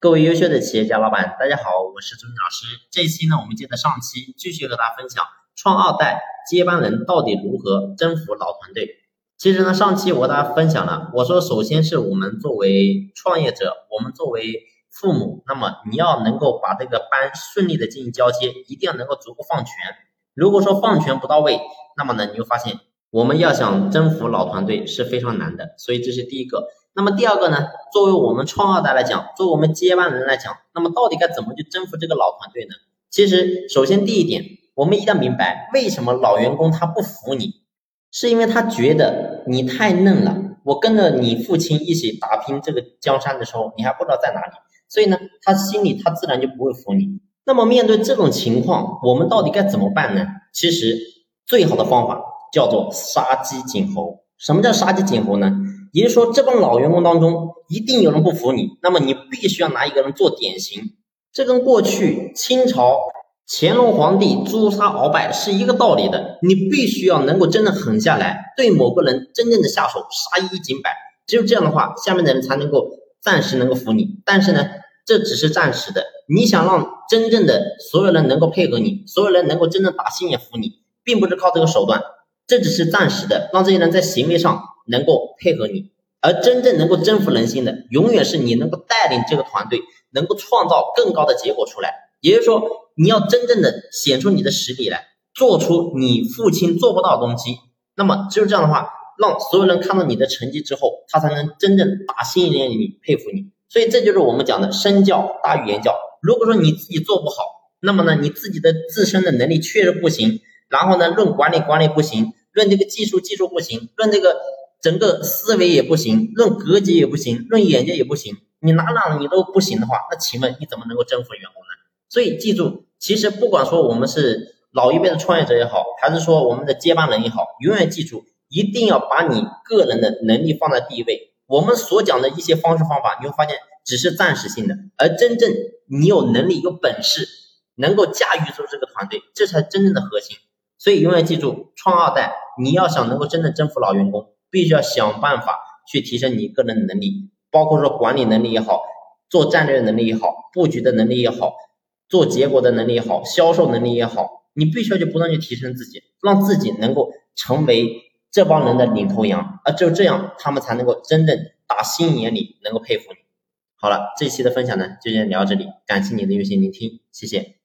各位优秀的企业家老板，大家好，我是周明老师。这一期呢，我们接着上期继续和大家分享创二代接班人到底如何征服老团队。其实呢，上期我和大家分享了，我说首先是我们作为创业者，我们作为父母，那么你要能够把这个班顺利的进行交接，一定要能够足够放权。如果说放权不到位，那么呢，你就发现我们要想征服老团队是非常难的。所以这是第一个。那么第二个呢？作为我们创二代来讲，作为我们接班人来讲，那么到底该怎么去征服这个老团队呢？其实，首先第一点，我们一定要明白，为什么老员工他不服你，是因为他觉得你太嫩了。我跟着你父亲一起打拼这个江山的时候，你还不知道在哪里，所以呢，他心里他自然就不会服你。那么面对这种情况，我们到底该怎么办呢？其实最好的方法叫做杀鸡儆猴。什么叫杀鸡儆猴呢？也就是说，这帮老员工当中一定有人不服你，那么你必须要拿一个人做典型。这跟过去清朝乾隆皇帝诛杀鳌拜是一个道理的。你必须要能够真的狠下来，对某个人真正的下手，杀一儆百。只有这样的话，下面的人才能够暂时能够服你。但是呢，这只是暂时的。你想让真正的所有人能够配合你，所有人能够真正打心眼服你，并不是靠这个手段，这只是暂时的，让这些人在行为上。能够配合你，而真正能够征服人心的，永远是你能够带领这个团队，能够创造更高的结果出来。也就是说，你要真正的显出你的实力来，做出你父亲做不到的东西。那么只有这样的话，让所有人看到你的成绩之后，他才能真正打心眼里佩服你。所以这就是我们讲的身教大于言教。如果说你自己做不好，那么呢，你自己的自身的能力确实不行，然后呢，论管理管理不行，论这个技术技术不行，论这个。整个思维也不行，论格局也不行，论眼界也不行，你哪哪你都不行的话，那请问你怎么能够征服员工呢？所以记住，其实不管说我们是老一辈的创业者也好，还是说我们的接班人也好，永远记住，一定要把你个人的能力放在第一位。我们所讲的一些方式方法，你会发现只是暂时性的，而真正你有能力、有本事，能够驾驭住这个团队，这才真正的核心。所以永远记住，创二代，你要想能够真正征服老员工。必须要想办法去提升你个人能力，包括说管理能力也好，做战略能力也好，布局的能力也好，做结果的能力也好，销售能力也好，你必须要去不断去提升自己，让自己能够成为这帮人的领头羊，而只有这样，他们才能够真正打心眼里能够佩服你。好了，这期的分享呢就先聊到这里，感谢你的用心聆听，谢谢。